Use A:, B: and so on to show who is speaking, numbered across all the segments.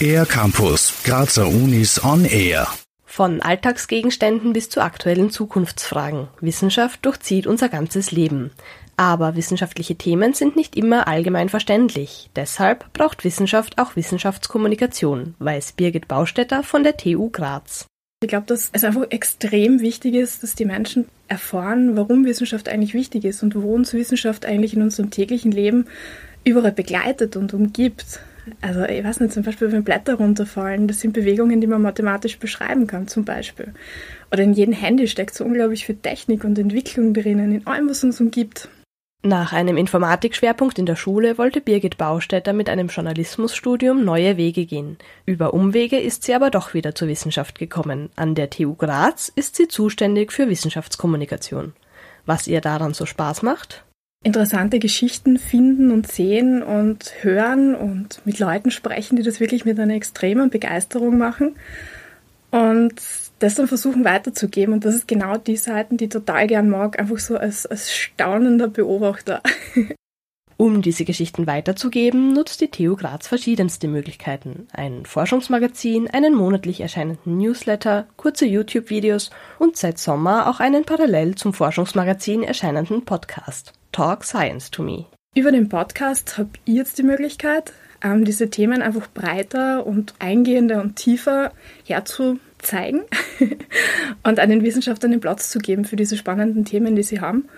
A: Air Campus, Grazer Unis on Air.
B: Von Alltagsgegenständen bis zu aktuellen Zukunftsfragen. Wissenschaft durchzieht unser ganzes Leben. Aber wissenschaftliche Themen sind nicht immer allgemein verständlich. Deshalb braucht Wissenschaft auch Wissenschaftskommunikation, weiß Birgit Baustetter von der TU Graz.
C: Ich glaube, dass es einfach extrem wichtig ist, dass die Menschen erfahren, warum Wissenschaft eigentlich wichtig ist und wo uns Wissenschaft eigentlich in unserem täglichen Leben überall begleitet und umgibt. Also ich weiß nicht, zum Beispiel wenn Blätter runterfallen, das sind Bewegungen, die man mathematisch beschreiben kann zum Beispiel. Oder in jedem Handy steckt so unglaublich viel Technik und Entwicklung drinnen, in allem, was uns umgibt.
B: Nach einem Informatikschwerpunkt in der Schule wollte Birgit Baustädter mit einem Journalismusstudium neue Wege gehen. Über Umwege ist sie aber doch wieder zur Wissenschaft gekommen. An der TU Graz ist sie zuständig für Wissenschaftskommunikation. Was ihr daran so Spaß macht?
C: Interessante Geschichten finden und sehen und hören und mit Leuten sprechen, die das wirklich mit einer extremen Begeisterung machen. Und das dann versuchen weiterzugeben. Und das ist genau die Seiten, die ich total gern mag, einfach so als, als staunender Beobachter.
B: Um diese Geschichten weiterzugeben, nutzt die TU Graz verschiedenste Möglichkeiten. Ein Forschungsmagazin, einen monatlich erscheinenden Newsletter, kurze YouTube-Videos und seit Sommer auch einen parallel zum Forschungsmagazin erscheinenden Podcast. Talk Science to Me.
C: Über den Podcast habt ihr jetzt die Möglichkeit, ähm, diese Themen einfach breiter und eingehender und tiefer herzu zeigen und einen Wissenschaftlern den Platz zu geben für diese spannenden Themen, die sie haben.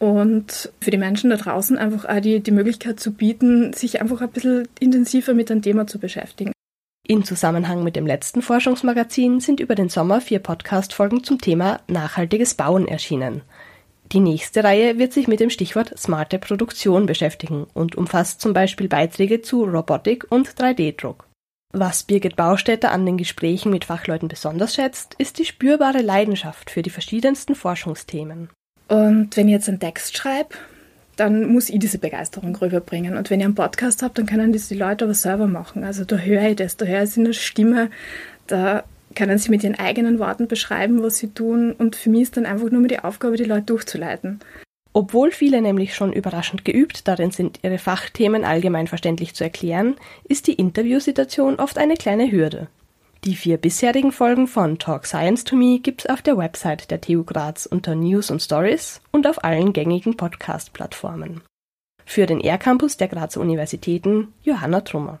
C: Und für die Menschen da draußen einfach auch die, die Möglichkeit zu bieten, sich einfach ein bisschen intensiver mit einem Thema zu beschäftigen.
B: In Zusammenhang mit dem letzten Forschungsmagazin sind über den Sommer vier Podcast-Folgen zum Thema nachhaltiges Bauen erschienen. Die nächste Reihe wird sich mit dem Stichwort smarte Produktion beschäftigen und umfasst zum Beispiel Beiträge zu Robotik und 3D-Druck. Was Birgit Baustädter an den Gesprächen mit Fachleuten besonders schätzt, ist die spürbare Leidenschaft für die verschiedensten Forschungsthemen.
C: Und wenn ich jetzt einen Text schreibe, dann muss ich diese Begeisterung rüberbringen. Und wenn ich einen Podcast habe, dann können das die Leute aber selber machen. Also da höre ich das, da höre ich es in der Stimme, da können sie mit ihren eigenen Worten beschreiben, was sie tun. Und für mich ist dann einfach nur mehr die Aufgabe, die Leute durchzuleiten.
B: Obwohl viele nämlich schon überraschend geübt darin sind, ihre Fachthemen allgemein verständlich zu erklären, ist die Interviewsituation oft eine kleine Hürde. Die vier bisherigen Folgen von Talk Science to Me gibt's auf der Website der TU Graz unter News und Stories und auf allen gängigen Podcast-Plattformen. Für den R-Campus der Grazer Universitäten Johanna Trummer.